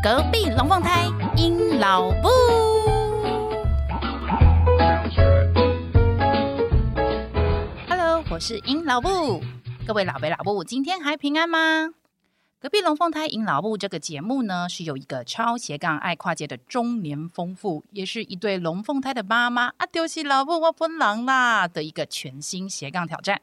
隔壁龙凤胎阴老布。Hello，我是阴老布。各位老伯老布，今天还平安吗？隔壁龙凤胎阴老布这个节目呢，是有一个超斜杠爱跨界的中年丰富，也是一对龙凤胎的妈妈啊，丢弃老布我分狼啦的一个全新斜杠挑战。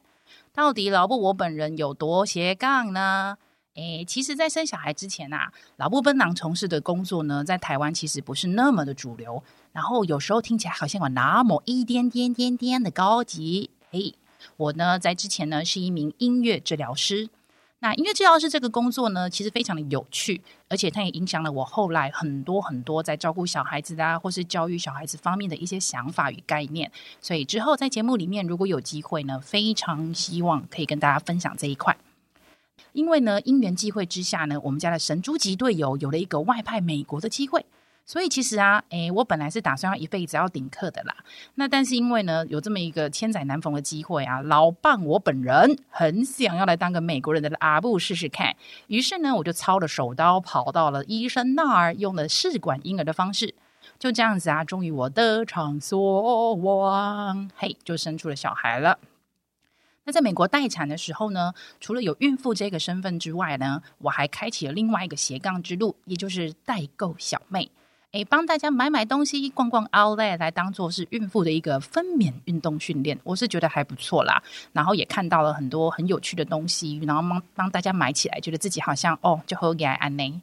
到底老布我本人有多斜杠呢？诶，其实，在生小孩之前啊，老布奔狼从事的工作呢，在台湾其实不是那么的主流，然后有时候听起来好像有那么一点点点点的高级，嘿。我呢，在之前呢是一名音乐治疗师。那音乐治疗师这个工作呢，其实非常的有趣，而且它也影响了我后来很多很多在照顾小孩子啊，或是教育小孩子方面的一些想法与概念。所以之后在节目里面，如果有机会呢，非常希望可以跟大家分享这一块。因为呢，因缘际会之下呢，我们家的神猪级队友有了一个外派美国的机会。所以其实啊，诶，我本来是打算要一辈子要顶客的啦。那但是因为呢，有这么一个千载难逢的机会啊，老伴我本人很想要来当个美国人的阿布试试看。于是呢，我就操了手刀跑到了医生那儿，用了试管婴儿的方式，就这样子啊，终于我得偿所望，嘿，就生出了小孩了。那在美国待产的时候呢，除了有孕妇这个身份之外呢，我还开启了另外一个斜杠之路，也就是代购小妹。诶，帮大家买买东西，逛逛 Outlet 来当做是孕妇的一个分娩运动训练，我是觉得还不错啦。然后也看到了很多很有趣的东西，然后帮帮大家买起来，觉得自己好像哦，就好给安呢。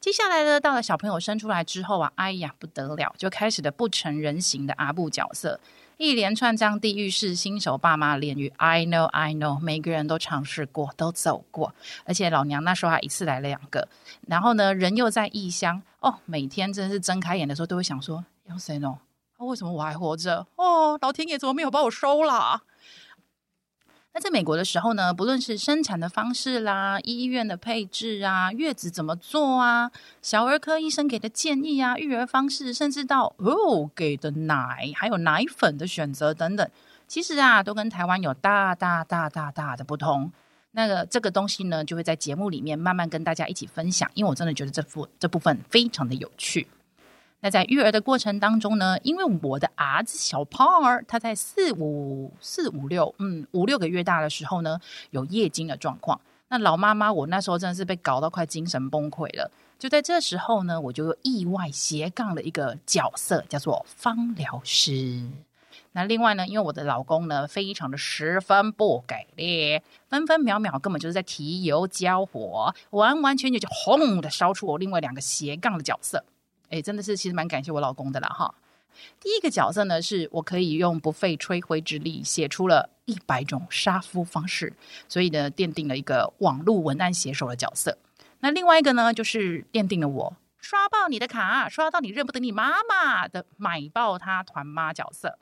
接下来呢，到了小朋友生出来之后啊，哎呀不得了，就开始了不成人形的阿布角色。一连串这样地狱式新手爸妈炼狱，I know I know，每个人都尝试过，都走过，而且老娘那时候还一次来了两个，然后呢，人又在异乡哦，每天真是睁开眼的时候都会想说，有谁呢？为什么我还活着？哦，老天爷怎么没有把我收了？那在美国的时候呢，不论是生产的方式啦、医院的配置啊、月子怎么做啊、小儿科医生给的建议啊、育儿方式，甚至到哦给的奶还有奶粉的选择等等，其实啊都跟台湾有大大大大大的不同。那个这个东西呢，就会在节目里面慢慢跟大家一起分享，因为我真的觉得这部这部分非常的有趣。那在育儿的过程当中呢，因为我的儿子小胖儿他在四五四五六嗯五六个月大的时候呢，有夜惊的状况。那老妈妈我那时候真的是被搞到快精神崩溃了。就在这时候呢，我就意外斜杠了一个角色，叫做芳疗师。那另外呢，因为我的老公呢非常的十分不给力，分分秒秒根本就是在提油浇火，完完全全就轰的烧出我另外两个斜杠的角色。哎，真的是，其实蛮感谢我老公的啦哈。第一个角色呢，是我可以用不费吹灰之力写出了一百种杀夫方式，所以呢，奠定了一个网络文案写手的角色。那另外一个呢，就是奠定了我刷爆你的卡，刷到你认不得你妈妈的买爆他团妈角色。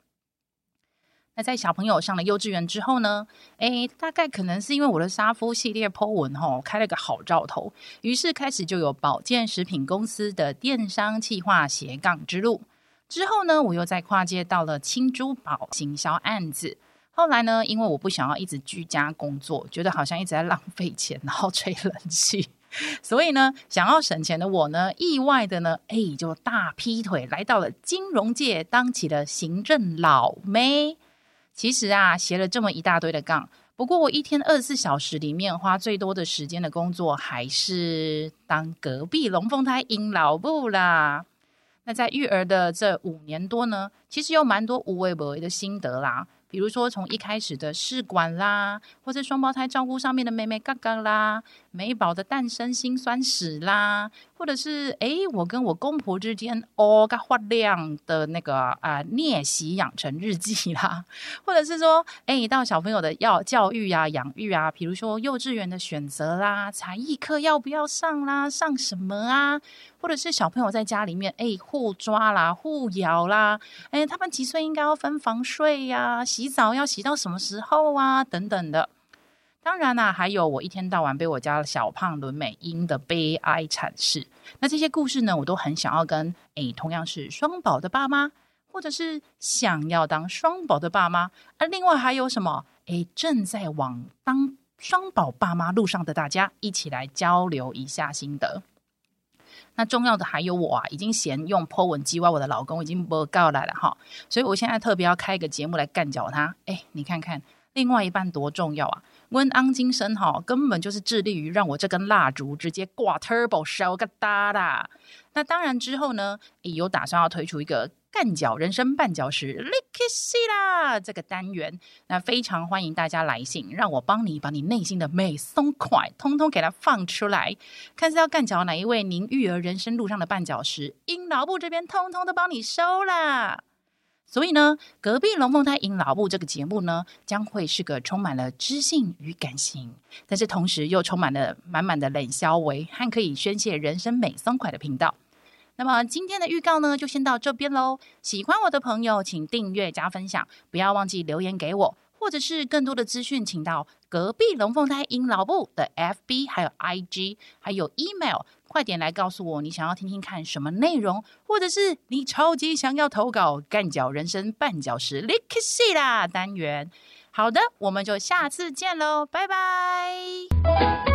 那在小朋友上了幼稚园之后呢，诶，大概可能是因为我的沙夫系列 po 文吼开了个好兆头，于是开始就有保健食品公司的电商企划斜杠之路。之后呢，我又再跨界到了轻珠宝行销案子。后来呢，因为我不想要一直居家工作，觉得好像一直在浪费钱，然后吹冷气，所以呢，想要省钱的我呢，意外的呢，诶，就大劈腿来到了金融界，当起了行政老妹。其实啊，斜了这么一大堆的杠，不过我一天二十四小时里面花最多的时间的工作，还是当隔壁龙凤胎阴老母啦。那在育儿的这五年多呢，其实有蛮多无微不微的心得啦。比如说，从一开始的试管啦，或者双胞胎照顾上面的妹妹嘎嘎啦，美宝的诞生辛酸史啦，或者是诶，我跟我公婆之间哦个发亮的那个啊、呃、逆袭养成日记啦，或者是说诶，到小朋友的要教育啊、养育啊，比如说幼稚园的选择啦，才艺课要不要上啦，上什么啊？或者是小朋友在家里面诶，互抓啦、互咬啦，诶，他们几岁应该要分房睡呀、洗澡要洗到什么时候啊？等等的。当然啦、啊，还有我一天到晚被我家小胖伦美英的悲哀阐释。那这些故事呢，我都很想要跟诶，同样是双宝的爸妈，或者是想要当双宝的爸妈，而另外还有什么诶，正在往当双宝爸妈路上的大家，一起来交流一下心得。那重要的还有我啊，已经嫌用 po 文机歪我的老公已经不告来了哈，所以我现在特别要开一个节目来干搅他。哎，你看看另外一半多重要啊！温安精神哈，根本就是致力于让我这根蜡烛直接挂 turbo 烧个大啦。那当然之后呢，也有打算要推出一个干脚人生绊脚石 lick 西啦这个单元。那非常欢迎大家来信，让我帮你把你内心的美松快通通给它放出来。看是要干脚哪一位您育儿人生路上的绊脚石，阴老木这边通通都帮你收啦。所以呢，隔壁龙凤胎阴老木这个节目呢，将会是个充满了知性与感性，但是同时又充满了满满的冷笑话和可以宣泄人生美松快的频道。那么今天的预告呢，就先到这边喽。喜欢我的朋友，请订阅加分享，不要忘记留言给我。或者是更多的资讯，请到隔壁龙凤胎阴老部的 FB，还有 IG，还有 email，快点来告诉我你想要听听看什么内容，或者是你超级想要投稿干脚人生绊脚石 lick 西啦单元。好的，我们就下次见喽，拜拜。